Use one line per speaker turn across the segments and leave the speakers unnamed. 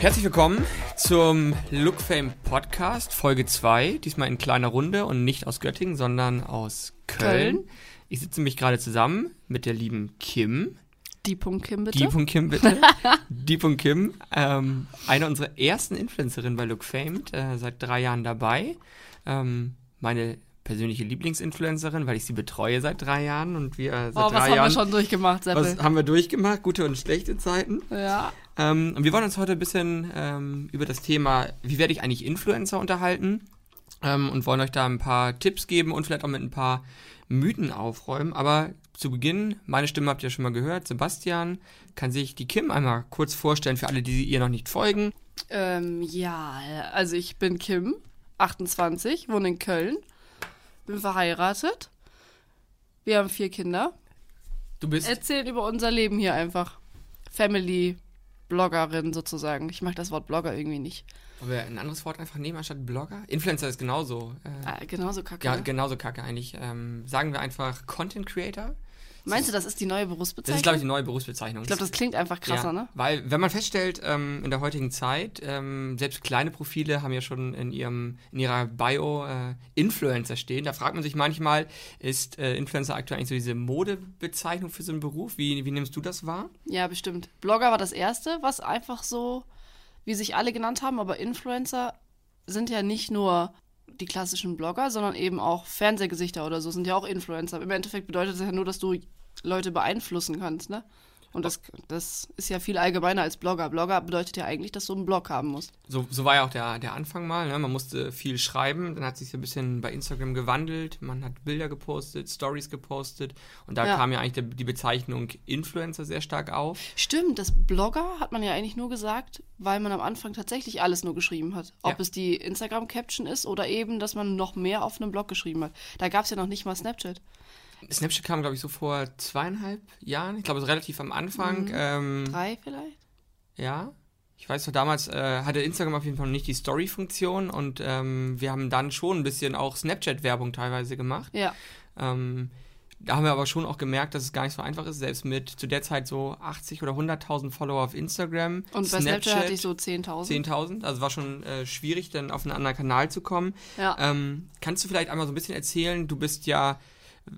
Herzlich willkommen zum Look Fame Podcast, Folge 2. Diesmal in kleiner Runde und nicht aus Göttingen, sondern aus Köln.
Köln.
Ich sitze mich gerade zusammen mit der lieben Kim.
Die Punkt Kim, bitte.
Die Punkt Kim, bitte. Die Punkt Kim, ähm, eine unserer ersten Influencerinnen bei Look Famed, äh, seit drei Jahren dabei. Ähm, meine persönliche Lieblingsinfluencerin, weil ich sie betreue seit drei Jahren und wir äh, seit
oh, was
drei
haben
Jahren.
wir schon durchgemacht, Seppel?
was haben wir durchgemacht? Gute und schlechte Zeiten.
Ja.
Ähm, und wir wollen uns heute ein bisschen ähm, über das Thema, wie werde ich eigentlich Influencer unterhalten ähm, und wollen euch da ein paar Tipps geben und vielleicht auch mit ein paar Mythen aufräumen. Aber zu Beginn, meine Stimme habt ihr schon mal gehört, Sebastian kann sich die Kim einmal kurz vorstellen für alle, die ihr noch nicht folgen.
Ähm, ja, also ich bin Kim, 28, wohne in Köln, bin verheiratet. Wir haben vier Kinder.
Du bist
Erzählen über unser Leben hier einfach. Family Bloggerin sozusagen. Ich mag das Wort Blogger irgendwie nicht.
Wollen wir ein anderes Wort einfach nehmen anstatt Blogger? Influencer ist genauso. Äh,
Ah, genauso kacke.
ja,
ne?
genauso kacke eigentlich. Ähm, sagen wir einfach Content Creator.
Meinst du, das ist die neue
Das
Berufsbezeichnung?
ist, glaube ich, die neue Berufsbezeichnung.
ich glaube, das klingt einfach krasser,
ja,
ne?
Weil, wenn man feststellt, ähm, in der heutigen Zeit, ähm, selbst kleine Profile haben ja schon in, ihrem, in ihrer Bio äh, Influencer stehen. Da fragt man sich manchmal, ist äh, Influencer aktuell eigentlich so diese Modebezeichnung für so einen Beruf? Wie, wie nimmst du das wahr?
Ja, bestimmt. Blogger war das erste, was einfach so, wie sich alle genannt haben, aber Influencer sind ja nicht nur die klassischen Blogger, sondern eben auch Fernsehgesichter oder so sind ja auch Influencer. Im Endeffekt bedeutet das ja nur, dass du Leute beeinflussen kannst, ne? Und das, das ist ja viel allgemeiner als Blogger. Blogger bedeutet ja eigentlich, dass du einen Blog haben musst.
So, so war ja auch der, der Anfang mal. Ne? Man musste viel schreiben, dann hat sich so ein bisschen bei Instagram gewandelt. Man hat Bilder gepostet, Stories gepostet und da
Ja.
kam ja eigentlich der, die Bezeichnung Influencer sehr stark auf.
Stimmt, das Blogger hat man ja eigentlich nur gesagt, weil man am Anfang tatsächlich alles nur geschrieben hat. Ob
Ja.
es die Instagram-Caption ist oder eben, dass man noch mehr auf einem Blog geschrieben hat. Da gab es ja noch nicht mal Snapchat.
Snapchat kam, glaube ich, so vor zweieinhalb Jahren. Ich glaube, so relativ am Anfang.
Mhm.
Ähm,
Drei vielleicht?
Ja. Ich weiß noch, damals äh, hatte Instagram auf jeden Fall noch nicht die Story-Funktion und ähm, wir haben dann schon ein bisschen auch Snapchat-Werbung teilweise gemacht.
Ja.
Ähm, da haben wir aber schon auch gemerkt, dass es gar nicht so einfach ist, selbst mit zu der Zeit so 80 oder 100.000 Follower auf Instagram.
Und bei Snapchat hatte ich so 10.000.
10.000. Also war schon äh, schwierig, dann auf einen anderen Kanal zu kommen.
Ja.
Ähm, kannst du vielleicht einmal so ein bisschen erzählen? Du bist ja,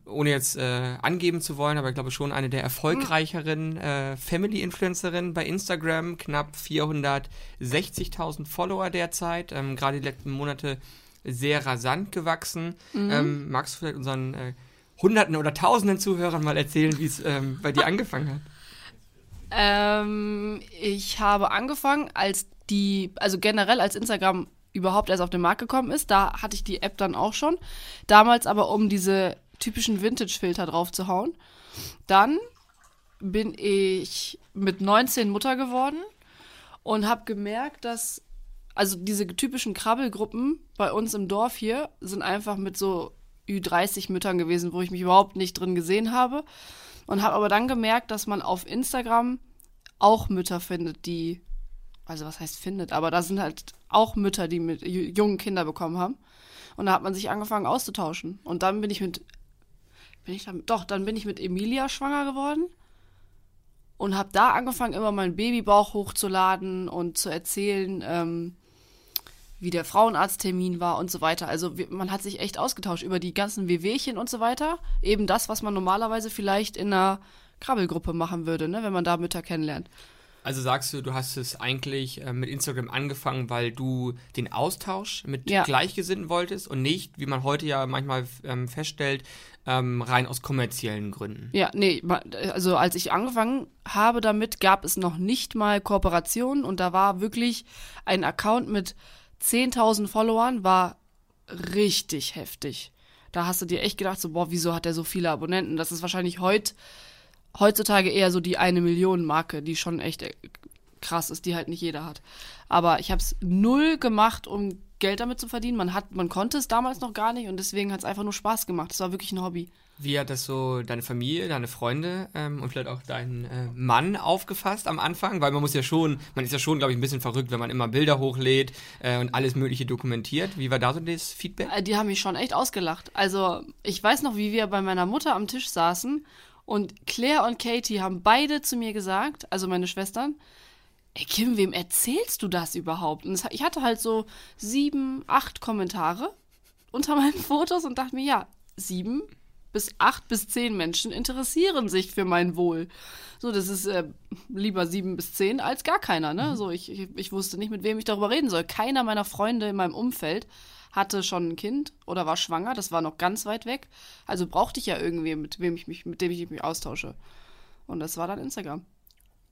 ohne jetzt äh, angeben zu wollen, aber ich glaube schon eine der erfolgreicheren äh, Family-Influencerinnen bei Instagram. Knapp 460.000 Follower derzeit. Ähm, Gerade die letzten Monate sehr rasant gewachsen.
Mhm.
Ähm, magst du vielleicht unseren äh, Hunderten oder Tausenden Zuhörern mal erzählen, wie es ähm, bei dir angefangen hat?
Ähm, ich habe angefangen, als die, also generell als Instagram überhaupt erst auf den Markt gekommen ist. Da hatte ich die App dann auch schon. Damals aber, um diese typischen Vintage-Filter drauf zu hauen. Dann bin ich mit 19 Mutter geworden und habe gemerkt, dass also diese typischen Krabbelgruppen bei uns im Dorf hier sind einfach mit so Ü30 Müttern gewesen, wo ich mich überhaupt nicht drin gesehen habe. Und habe aber dann gemerkt, dass man auf Instagram auch Mütter findet, die, also was heißt findet, aber da sind halt auch Mütter, die mit ju- jungen Kinder bekommen haben. Und da hat man sich angefangen auszutauschen. Und dann bin ich mit, bin ich dann, doch, dann bin ich mit Emilia schwanger geworden und habe da angefangen, immer meinen Babybauch hochzuladen und zu erzählen, ähm, wie der Frauenarzttermin war und so weiter. Also man hat sich echt ausgetauscht über die ganzen Wehwehchen und so weiter. Eben das, was man normalerweise vielleicht in einer Krabbelgruppe machen würde, ne, wenn man da Mütter kennenlernt.
Also sagst du, du hast es eigentlich äh, mit Instagram angefangen, weil du den Austausch mit
Ja.
Gleichgesinnten wolltest und nicht, wie man heute ja manchmal ähm, feststellt, ähm, rein aus kommerziellen Gründen.
Ja, nee, also als ich angefangen habe damit, gab es noch nicht mal Kooperationen und da war wirklich ein Account mit 10.000 Followern, war richtig heftig. Da hast du dir echt gedacht, so, boah, wieso hat der so viele Abonnenten? Das ist wahrscheinlich heut, heutzutage eher so die eine Million Marke, die schon echt äh, krass ist, die halt nicht jeder hat. Aber ich habe es null gemacht, um Geld damit zu verdienen. Man hat, man konnte es damals noch gar nicht und deswegen hat es einfach nur Spaß gemacht. Es war wirklich ein Hobby.
Wie hat das so deine Familie, deine Freunde ähm, und vielleicht auch dein äh, Mann aufgefasst am Anfang? Weil man muss ja schon, man ist ja schon, glaube ich, ein bisschen verrückt, wenn man immer Bilder hochlädt äh, und alles Mögliche dokumentiert. Wie war da so das Feedback?
Äh, Die haben mich schon echt ausgelacht. Also, ich weiß noch, wie wir bei meiner Mutter am Tisch saßen und Claire und Katie haben beide zu mir gesagt, also meine Schwestern, ey Kim, wem erzählst du das überhaupt? Und ich hatte halt so sieben, acht Kommentare unter meinen Fotos und dachte mir, ja, sieben bis acht bis zehn Menschen interessieren sich für mein Wohl. So, das ist äh, lieber sieben bis zehn als gar keiner, ne? So, ich, ich, ich wusste nicht, mit wem ich darüber reden soll. Keiner meiner Freunde in meinem Umfeld hatte schon ein Kind oder war schwanger, das war noch ganz weit weg. Also brauchte ich ja irgendwie, mit wem ich mich, mit dem ich mich austausche. Und das war dann Instagram.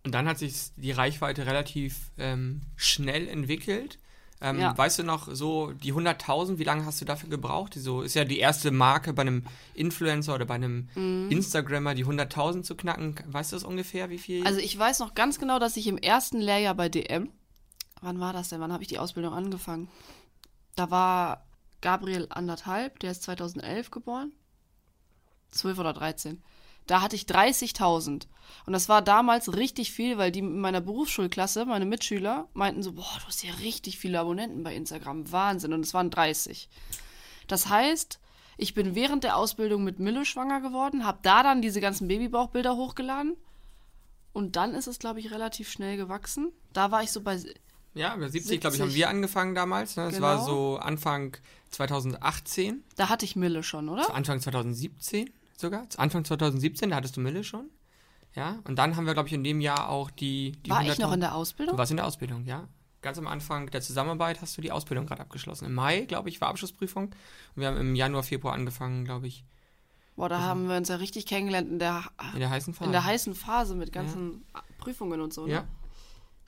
Und dann hat sich die Reichweite relativ ähm, schnell entwickelt. Ähm,
Ja.
Weißt du noch, so die 100.000, wie lange hast du dafür gebraucht? Die So ist ja die erste Marke bei einem Influencer oder bei einem
Mhm.
Instagrammer, die 100.000 zu knacken. Weißt du das ungefähr, wie viel?
Also ich weiß noch ganz genau, dass ich im ersten Lehrjahr bei DM, wann war das denn? Wann habe ich die Ausbildung angefangen? Da war Gabriel anderthalb, der ist 2011 geboren. 12 oder 13. Da hatte ich 30.000. Und das war damals richtig viel, weil die in meiner Berufsschulklasse, meine Mitschüler, meinten so, boah, du hast ja richtig viele Abonnenten bei Instagram. Wahnsinn. Und es waren 30. Das heißt, ich bin während der Ausbildung mit Mille schwanger geworden, habe da dann diese ganzen Babybauchbilder hochgeladen. Und dann ist es, glaube ich, relativ schnell gewachsen. Da war ich so bei.
Ja, bei 70, glaube ich, haben
70.
wir angefangen damals. Ne? Das
Genau.
war so Anfang 2018,
Da hatte ich Mille schon, oder?
zu Anfang 2017 sogar. Zu Anfang 2017, da hattest du Mille schon. Ja, und dann haben wir, glaube ich, in dem Jahr auch die, die
War ich noch
100.000
in der
Du
Ausbildung?
warst in der Ausbildung, ja. Ganz am Anfang der Zusammenarbeit hast du die Ausbildung gerade abgeschlossen. Im Mai, glaube ich, war Abschlussprüfung. Und wir haben im Januar, Februar angefangen, glaube ich,
Boah, da haben wir uns ja richtig kennengelernt in der,
in der heißen Phase.
in der heißen Phase mit ganzen Prüfungen und so. Ne?
Ja.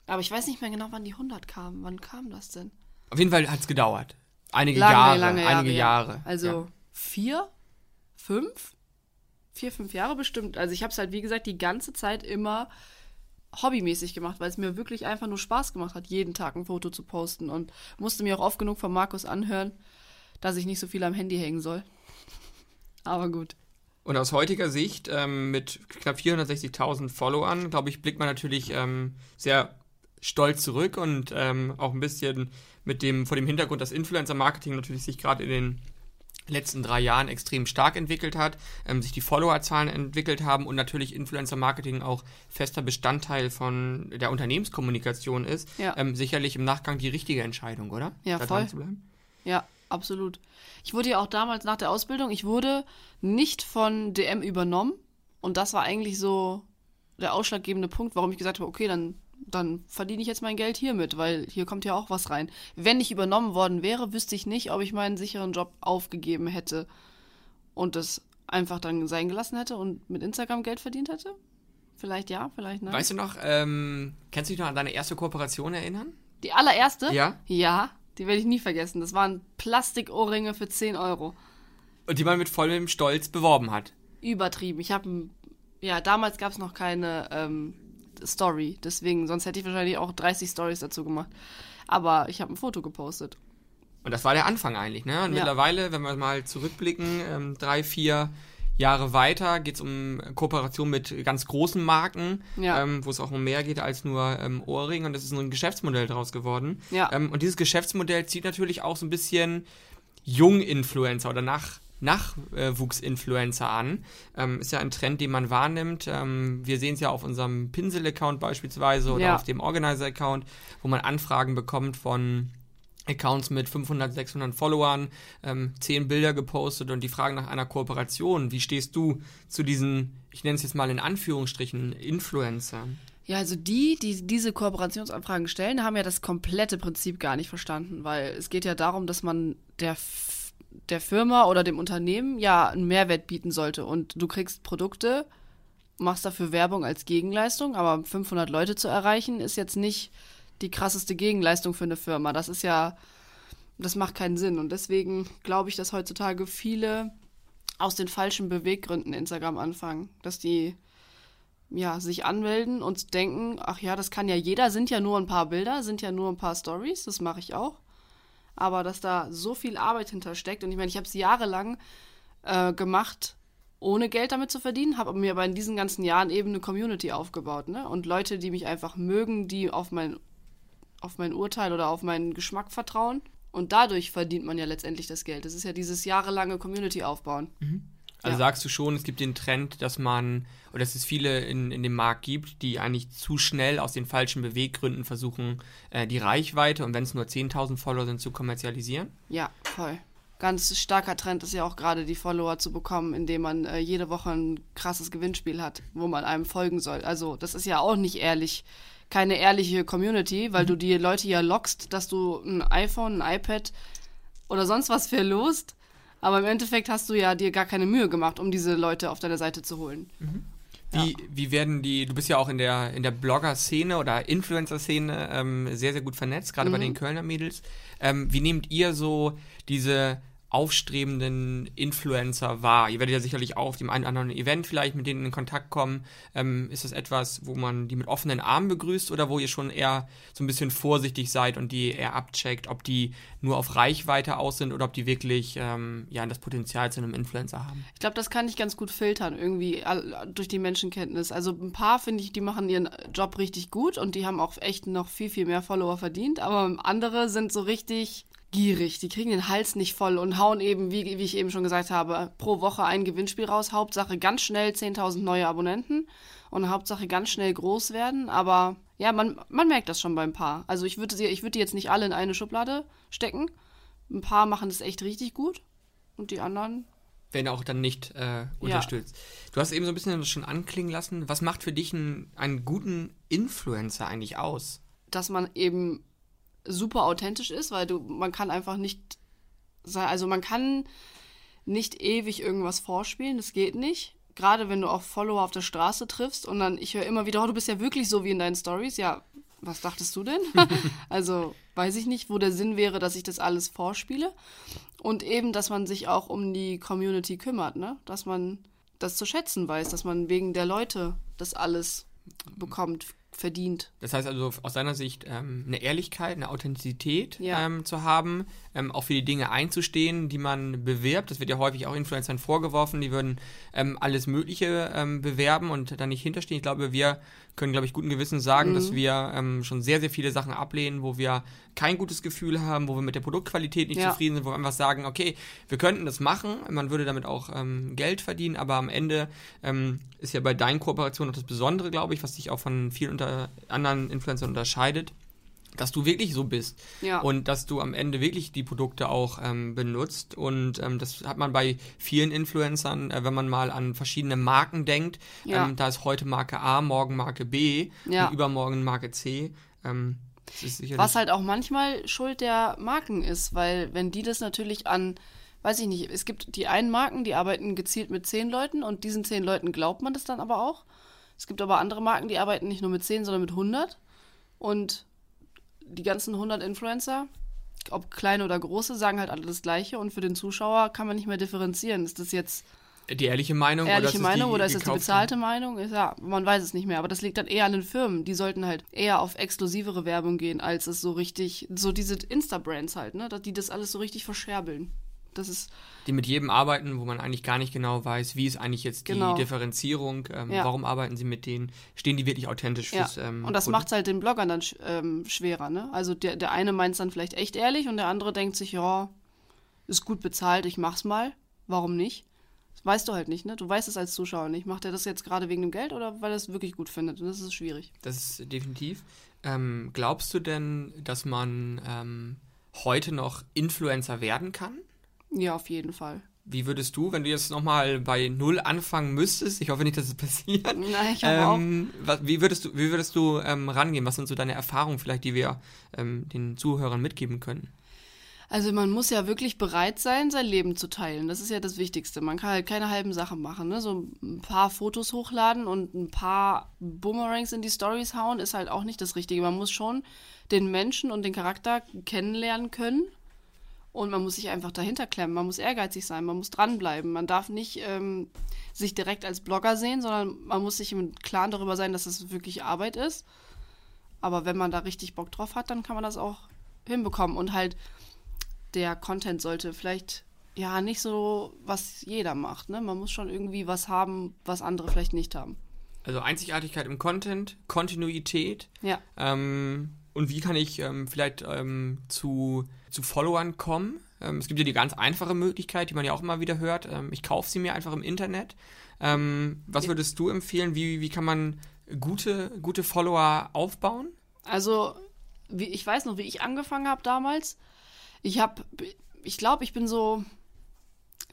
Aber ich weiß nicht mehr genau, wann die 100 kamen. Wann kam das denn?
Auf jeden Fall hat es gedauert. Einige
Lange,
Jahre.
lange
einige
Jahre,
Jahre.
ja. Also
Ja.
vier, fünf, vier, fünf Jahre bestimmt. Also ich habe es halt, wie gesagt, die ganze Zeit immer hobbymäßig gemacht, weil es mir wirklich einfach nur Spaß gemacht hat, jeden Tag ein Foto zu posten und musste mir auch oft genug von Markus anhören, dass ich nicht so viel am Handy hängen soll. Aber gut.
Und aus heutiger Sicht, ähm, mit knapp 460.000 Followern, glaube ich, blickt man natürlich ähm, sehr stolz zurück und ähm, auch ein bisschen mit dem, vor dem Hintergrund, dass Influencer-Marketing natürlich sich gerade in den letzten drei Jahren extrem stark entwickelt hat, ähm, sich die Followerzahlen entwickelt haben und natürlich Influencer-Marketing auch fester Bestandteil von der Unternehmenskommunikation ist,
Ja.
ähm, sicherlich im Nachgang die richtige Entscheidung, oder?
Ja,
Da
voll.
dran zu bleiben?
Ja, absolut. Ich wurde ja auch damals nach der Ausbildung, ich wurde nicht von DM übernommen. Und das war eigentlich so der ausschlaggebende Punkt, warum ich gesagt habe, okay, dann, dann verdiene ich jetzt mein Geld hiermit, weil hier kommt ja auch was rein. Wenn ich übernommen worden wäre, wüsste ich nicht, ob ich meinen sicheren Job aufgegeben hätte und das einfach dann sein gelassen hätte und mit Instagram Geld verdient hätte. Vielleicht ja, vielleicht nein.
Weißt du noch, ähm, kannst du dich noch an deine erste Kooperation erinnern?
Die allererste?
Ja.
Ja, die werde ich nie vergessen. Das waren Plastikohrringe für 10 Euro.
Und die man mit vollem Stolz beworben hat.
übertrieben. Ich habe, ja, damals gab es noch keine ähm, Story, deswegen, sonst hätte ich wahrscheinlich auch 30 Stories dazu gemacht. Aber ich habe ein Foto gepostet.
Und das war der Anfang eigentlich, ne? Und
Ja.
mittlerweile, wenn wir mal zurückblicken, ähm, drei, vier Jahre weiter geht es um Kooperation mit ganz großen Marken,
Ja.
ähm, wo es auch um mehr geht als nur ähm, Ohrring. Und das ist so ein Geschäftsmodell draus geworden.
Ja.
Ähm, und dieses Geschäftsmodell zieht natürlich auch so ein bisschen Jung-Influencer oder nach Nachwuchs-Influencer an. Ähm, ist ja ein Trend, den man wahrnimmt. Ähm, wir sehen es ja auf unserem Pinsel-Account beispielsweise oder
Ja.
auf dem Organizer-Account, wo man Anfragen bekommt von Accounts mit 500, 600 Followern, ähm, 10 Bilder gepostet und die fragen nach einer Kooperation. Wie stehst du zu diesen, ich nenne es jetzt mal in Anführungsstrichen, Influencern?
Ja, also die, die diese Kooperationsanfragen stellen, haben ja das komplette Prinzip gar nicht verstanden, weil es geht ja darum, dass man der, der Firma oder dem Unternehmen ja einen Mehrwert bieten sollte und du kriegst Produkte, machst dafür Werbung als Gegenleistung, aber 500 Leute zu erreichen ist jetzt nicht die krasseste Gegenleistung für eine Firma. Das ist ja, das macht keinen Sinn und deswegen glaube ich, dass heutzutage viele aus den falschen Beweggründen Instagram anfangen, dass die ja, sich anmelden und denken, ach ja, das kann ja jeder, sind ja nur ein paar Bilder, sind ja nur ein paar Stories, das mache ich auch. Aber dass da so viel Arbeit hintersteckt und ich meine, ich habe es jahrelang äh, gemacht, ohne Geld damit zu verdienen, habe mir aber in diesen ganzen Jahren eben eine Community aufgebaut, ne? Und Leute, die mich einfach mögen, die auf mein, auf mein Urteil oder auf meinen Geschmack vertrauen. Und dadurch verdient man ja letztendlich das Geld. Das ist ja dieses jahrelange Community aufbauen.
Also
Ja.
sagst du schon, es gibt den Trend, dass man, oder dass es viele in, in dem Markt gibt, die eigentlich zu schnell aus den falschen Beweggründen versuchen, äh, die Reichweite und wenn es nur 10.000 Follower sind, zu kommerzialisieren?
Ja, voll. Ganz starker Trend ist ja auch gerade die Follower zu bekommen, indem man äh, jede Woche ein krasses Gewinnspiel hat, wo man einem folgen soll. Also das ist ja auch nicht ehrlich, keine ehrliche Community, weil du die Leute ja lockst, dass du ein iPhone, ein iPad oder sonst was verlost. Aber im Endeffekt hast du ja dir gar keine Mühe gemacht, um diese Leute auf deine Seite zu holen.
Wie, wie werden die, du bist ja auch in der, in der Blogger-Szene oder Influencer-Szene ähm, sehr, sehr gut vernetzt, gerade bei den Kölner Mädels. Ähm, wie nehmt ihr so diese aufstrebenden Influencer wahr? Ihr werdet ja sicherlich auch auf dem einen oder anderen Event vielleicht mit denen in Kontakt kommen. Ähm, ist das etwas, wo man die mit offenen Armen begrüßt oder wo ihr schon eher so ein bisschen vorsichtig seid und die eher abcheckt, ob die nur auf Reichweite aus sind oder ob die wirklich ähm, ja, das Potenzial zu einem Influencer haben?
Ich glaube, das kann ich ganz gut filtern, irgendwie durch die Menschenkenntnis. Also ein paar finde ich, die machen ihren Job richtig gut und die haben auch echt noch viel, viel mehr Follower verdient. Aber andere sind so richtig gierig. Die kriegen den Hals nicht voll und hauen eben, wie, wie ich eben schon gesagt habe, pro Woche ein Gewinnspiel raus. Hauptsache ganz schnell 10.000 neue Abonnenten und Hauptsache ganz schnell groß werden. Aber ja, man, man merkt das schon beim Paar. Also ich würde sie, ich würde die jetzt nicht alle in eine Schublade stecken. Ein paar machen das echt richtig gut und die anderen
wenn auch dann nicht äh, unterstützt. Du hast eben so ein bisschen das schon anklingen lassen. Was macht für dich einen, einen guten Influencer eigentlich aus?
dass man eben super authentisch ist, weil du, man kann einfach nicht, also man kann nicht ewig irgendwas vorspielen, das geht nicht. Gerade wenn du auch Follower auf der Straße triffst und dann, ich höre immer wieder, oh, du bist ja wirklich so wie in deinen Stories. Ja, was dachtest du denn? also weiß ich nicht, wo der Sinn wäre, dass ich das alles vorspiele. Und eben, dass man sich auch um die Community kümmert, ne? Dass man das zu schätzen weiß, dass man wegen der Leute das alles bekommt, verdient.
Das heißt also aus deiner Sicht ähm, eine Ehrlichkeit, eine Authentizität
Ja.
ähm, zu haben, ähm, auch für die Dinge einzustehen, die man bewirbt. Das wird ja häufig auch Influencern vorgeworfen, die würden ähm, alles Mögliche ähm, bewerben und da nicht hinterstehen. Ich glaube, wir können, glaube ich, guten Gewissens sagen,
Mhm.
dass wir ähm, schon sehr, sehr viele Sachen ablehnen, wo wir kein gutes Gefühl haben, wo wir mit der Produktqualität nicht
Ja.
zufrieden sind, wo wir einfach sagen, okay, wir könnten das machen, man würde damit auch ähm, Geld verdienen, aber am Ende ähm, ist ja bei deinen Kooperationen auch das Besondere, glaube ich, was dich auch von vielen unter anderen Influencern unterscheidet, dass du wirklich so bist
Ja.
und dass du am Ende wirklich die Produkte auch ähm, benutzt und ähm, das hat man bei vielen Influencern, äh, wenn man mal an verschiedene Marken denkt,
Ja.
ähm, da ist heute Marke A, morgen Marke B
Ja.
und übermorgen Marke C. Ähm,
Was halt auch manchmal Schuld der Marken ist, weil wenn die das natürlich an, weiß ich nicht, es gibt die einen Marken, die arbeiten gezielt mit zehn Leuten und diesen zehn Leuten glaubt man das dann aber auch. Es gibt aber andere Marken, die arbeiten nicht nur mit zehn, sondern mit 100 und die ganzen 100 Influencer, ob kleine oder große, sagen halt alle das Gleiche und für den Zuschauer kann man nicht mehr differenzieren. Ist das jetzt
die ehrliche Meinung oder ist
ehrliche
es
Meinung
die
oder ist das die bezahlte Meinung? Ist, ja, man weiß es nicht mehr. Aber das liegt dann eher an den Firmen. Die sollten halt eher auf exklusivere Werbung gehen, als es so richtig, so diese Insta-Brands halt, ne? Die das alles so richtig verscherbeln. Das ist,
die mit jedem arbeiten, wo man eigentlich gar nicht genau weiß, wie ist eigentlich jetzt die
Genau.
Differenzierung, ähm,
Ja.
warum arbeiten sie mit denen, stehen die wirklich authentisch
ja.
fürs ähm,
und das macht es halt den Bloggern dann ähm, schwerer, ne? Also der, der eine meint es dann vielleicht echt ehrlich und der andere denkt sich, ja, ist gut bezahlt, ich mach's mal. Warum nicht? Das weißt du halt nicht, ne? Du weißt es als Zuschauer nicht. Macht er das jetzt gerade wegen dem Geld oder weil er es wirklich gut findet? Und das ist schwierig.
Das ist definitiv. Ähm, glaubst du denn, dass man ähm, heute noch Influencer werden kann?
Ja, auf jeden Fall.
Wie würdest du, wenn du jetzt nochmal bei Null anfangen müsstest, ich hoffe nicht, dass es passiert,
Na, ich auch
ähm, was, wie würdest du, wie würdest du ähm, rangehen? Was sind so deine Erfahrungen vielleicht, die wir ähm, den Zuhörern mitgeben können?
Also man muss ja wirklich bereit sein, sein Leben zu teilen. Das ist ja das Wichtigste. Man kann halt keine halben Sachen machen. Ne? So ein paar Fotos hochladen und ein paar Boomerangs in die Stories hauen, ist halt auch nicht das Richtige. Man muss schon den Menschen und den Charakter kennenlernen können. Und man muss sich einfach dahinter klemmen. Man muss ehrgeizig sein, man muss dranbleiben. Man darf nicht ähm, sich direkt als Blogger sehen, sondern man muss sich im Klaren darüber sein, dass es wirklich Arbeit ist. Aber wenn man da richtig Bock drauf hat, dann kann man das auch hinbekommen. Und halt der Content sollte vielleicht ja nicht so, was jeder macht. Ne? Man muss schon irgendwie was haben, was andere vielleicht nicht haben.
Also Einzigartigkeit im Content, Kontinuität,
Ja.
Ähm, und wie kann ich ähm, vielleicht ähm, zu, zu Followern kommen? Ähm, es gibt ja die ganz einfache Möglichkeit, die man ja auch immer wieder hört. Ähm, ich kaufe sie mir einfach im Internet. Ähm, was würdest du empfehlen? Wie, wie kann man gute, gute Follower aufbauen?
Also, wie, ich weiß noch, wie ich angefangen habe damals. Ich habe, ich glaube, ich bin so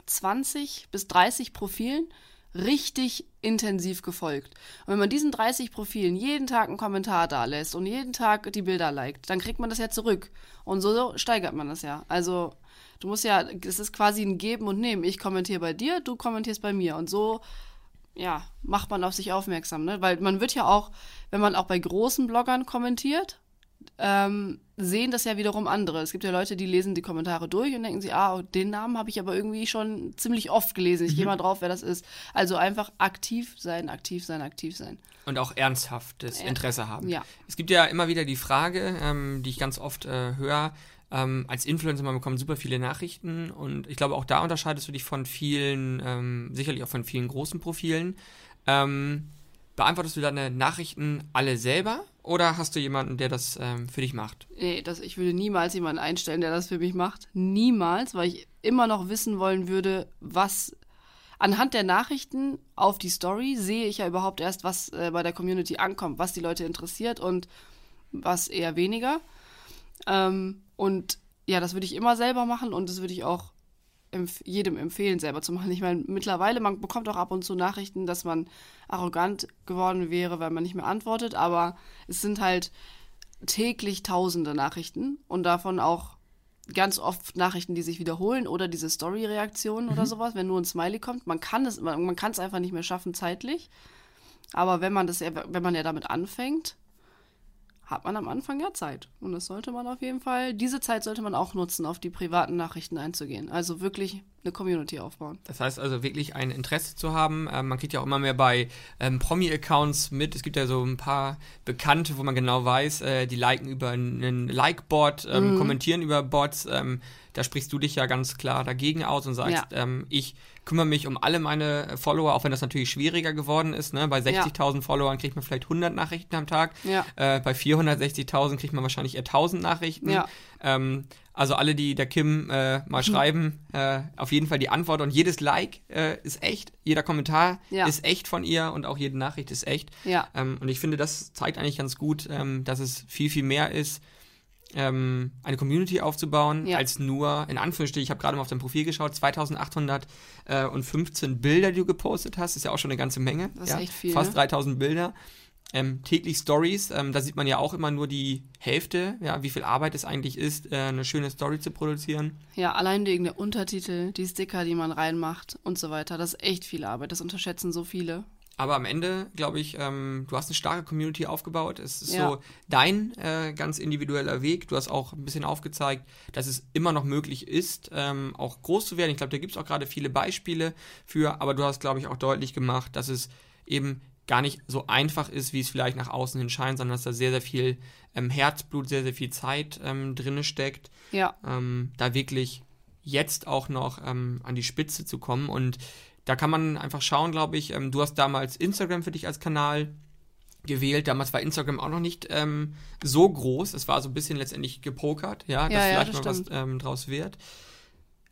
20 bis 30 Profilen richtig intensiv gefolgt. Und wenn man diesen 30 Profilen jeden Tag einen Kommentar da lässt und jeden Tag die Bilder liked, dann kriegt man das ja zurück. Und so steigert man das ja. Also du musst ja, es ist quasi ein Geben und Nehmen. Ich kommentiere bei dir, du kommentierst bei mir. Und so, ja, macht man auf sich aufmerksam. Ne? Weil man wird ja auch, wenn man auch bei großen Bloggern kommentiert, ähm, sehen das ja wiederum andere. Es gibt ja Leute, die lesen die Kommentare durch und denken sich, ah, den Namen habe ich aber irgendwie schon ziemlich oft gelesen. Ich mhm. gehe mal drauf, wer das ist. Also einfach aktiv sein, aktiv sein, aktiv sein.
Und auch ernsthaftes Interesse haben.
Ja.
Es gibt ja immer wieder die Frage, ähm, die ich ganz oft äh, höre, ähm, als Influencer, man bekommt super viele Nachrichten und ich glaube, auch da unterscheidest du dich von vielen, ähm, sicherlich auch von vielen großen Profilen. Ähm, beantwortest du deine Nachrichten alle selber oder hast du jemanden, der das ähm, für dich macht?
Nee, das, ich würde niemals jemanden einstellen, der das für mich macht. Niemals, weil ich immer noch wissen wollen würde, was anhand der Nachrichten auf die Story sehe ich ja überhaupt erst, was äh, bei der Community ankommt, was die Leute interessiert und was eher weniger. Ähm, und ja, das würde ich immer selber machen und das würde ich auch empf jedem empfehlen, selber zu machen. Ich meine, mittlerweile, man bekommt auch ab und zu Nachrichten, dass man arrogant geworden wäre, weil man nicht mehr antwortet, aber es sind halt täglich tausende Nachrichten und davon auch ganz oft Nachrichten, die sich wiederholen oder diese Story-Reaktionen mhm. oder sowas, wenn nur ein Smiley kommt. Man kann es, man, man kann es einfach nicht mehr schaffen zeitlich. Aber wenn man das, wenn man ja damit anfängt, hat man am Anfang ja Zeit. Und das sollte man auf jeden Fall, diese Zeit sollte man auch nutzen, auf die privaten Nachrichten einzugehen. Also wirklich eine Community aufbauen.
Das heißt also wirklich ein Interesse zu haben. Ähm, man kriegt ja auch immer mehr bei ähm, Promi-Accounts mit. Es gibt ja so ein paar Bekannte, wo man genau weiß, äh, die liken über einen Like-Bot, ähm, mhm. kommentieren über Bots. Ähm, da sprichst du dich ja ganz klar dagegen aus und sagst, ja. Ähm, ich kümmere mich um alle meine Follower, auch wenn das natürlich schwieriger geworden ist. Ne? Bei 60.000 ja. Followern kriegt man vielleicht 100 Nachrichten am Tag.
Ja.
Äh, bei 460.000 kriegt man wahrscheinlich eher 1000 Nachrichten. Ja. Ähm, also alle, die der Kim äh, mal hm. schreiben, äh, auf jeden Fall die Antwort und jedes Like äh, ist echt, jeder Kommentar ja. ist echt von ihr und auch jede Nachricht ist echt.
Ja.
Ähm, und ich finde, das zeigt eigentlich ganz gut, ähm, dass es viel, viel mehr ist, ähm, eine Community aufzubauen, ja. als nur, in Anführungsstrichen, ich habe gerade mal auf dein Profil geschaut, 2815 Bilder, die du gepostet hast, ist ja auch schon eine ganze Menge.
Das ist echt viel.
Fast 3000 Bilder. Ähm, täglich Stories, ähm, da sieht man ja auch immer nur die Hälfte, ja, wie viel Arbeit es eigentlich ist, äh, eine schöne Story zu produzieren.
Ja, allein wegen der Untertitel, die Sticker, die man reinmacht und so weiter, das ist echt viel Arbeit, das unterschätzen so viele.
Aber am Ende, glaube ich, ähm, du hast eine starke Community aufgebaut. Es ist ja. so dein äh, ganz individueller Weg. Du hast auch ein bisschen aufgezeigt, dass es immer noch möglich ist, ähm, auch groß zu werden. Ich glaube, da gibt es auch gerade viele Beispiele für. Aber du hast, glaube ich, auch deutlich gemacht, dass es eben gar nicht so einfach ist, wie es vielleicht nach außen hin scheint, sondern dass da sehr, sehr viel ähm, Herzblut, sehr, sehr viel Zeit ähm, drin steckt.
Ja.
Ähm, da wirklich jetzt auch noch ähm, an die Spitze zu kommen. Und da kann man einfach schauen, glaube ich. Ähm, du hast damals Instagram für dich als Kanal gewählt. Damals war Instagram auch noch nicht ähm, so groß. Es war so ein bisschen letztendlich gepokert, ja, dass
ja,
vielleicht
ja,
das mal was ähm, draus wird.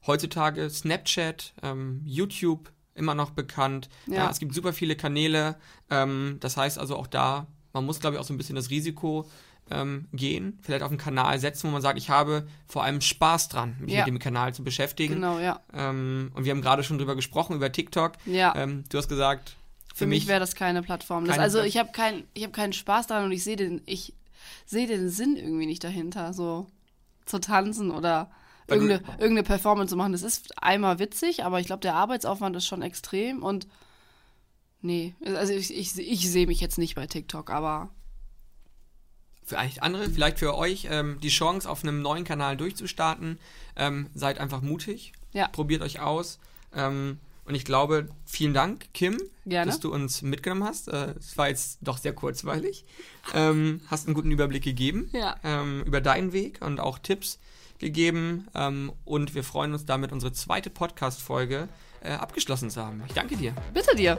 Heutzutage Snapchat, ähm, YouTube, immer noch bekannt. Ja. ja. es gibt super viele Kanäle. Ähm, das heißt also auch da, man muss, glaube ich, auch so ein bisschen das Risiko ähm, gehen, vielleicht auf einen Kanal setzen, wo man sagt, ich habe vor allem Spaß dran, mich ja. mit dem Kanal zu beschäftigen.
Genau, ja.
Ähm, und wir haben gerade schon drüber gesprochen, über TikTok.
Ja.
Ähm, du hast gesagt,
für, für mich, mich wäre das keine Plattform. Das, keine also ich habe kein, hab keinen Spaß daran und ich sehe den, ich sehe den Sinn irgendwie nicht dahinter, so zu tanzen oder irgendeine, irgendeine Performance zu machen. Das ist einmal witzig, aber ich glaube, der Arbeitsaufwand ist schon extrem und nee, also ich, ich, ich sehe mich jetzt nicht bei TikTok, aber
für eigentlich andere, vielleicht für euch, ähm, die Chance auf einem neuen Kanal durchzustarten. Ähm, seid einfach mutig,
ja.
probiert euch aus. Ähm, und ich glaube, vielen Dank, Kim,
Gerne.
dass du uns mitgenommen hast. Äh, es war jetzt doch sehr kurzweilig. Ähm, hast einen guten Überblick gegeben
ja.
ähm, über deinen Weg und auch Tipps gegeben. Ähm, und wir freuen uns damit, unsere zweite Podcast-Folge äh, abgeschlossen zu haben. Ich danke dir.
Bitte dir.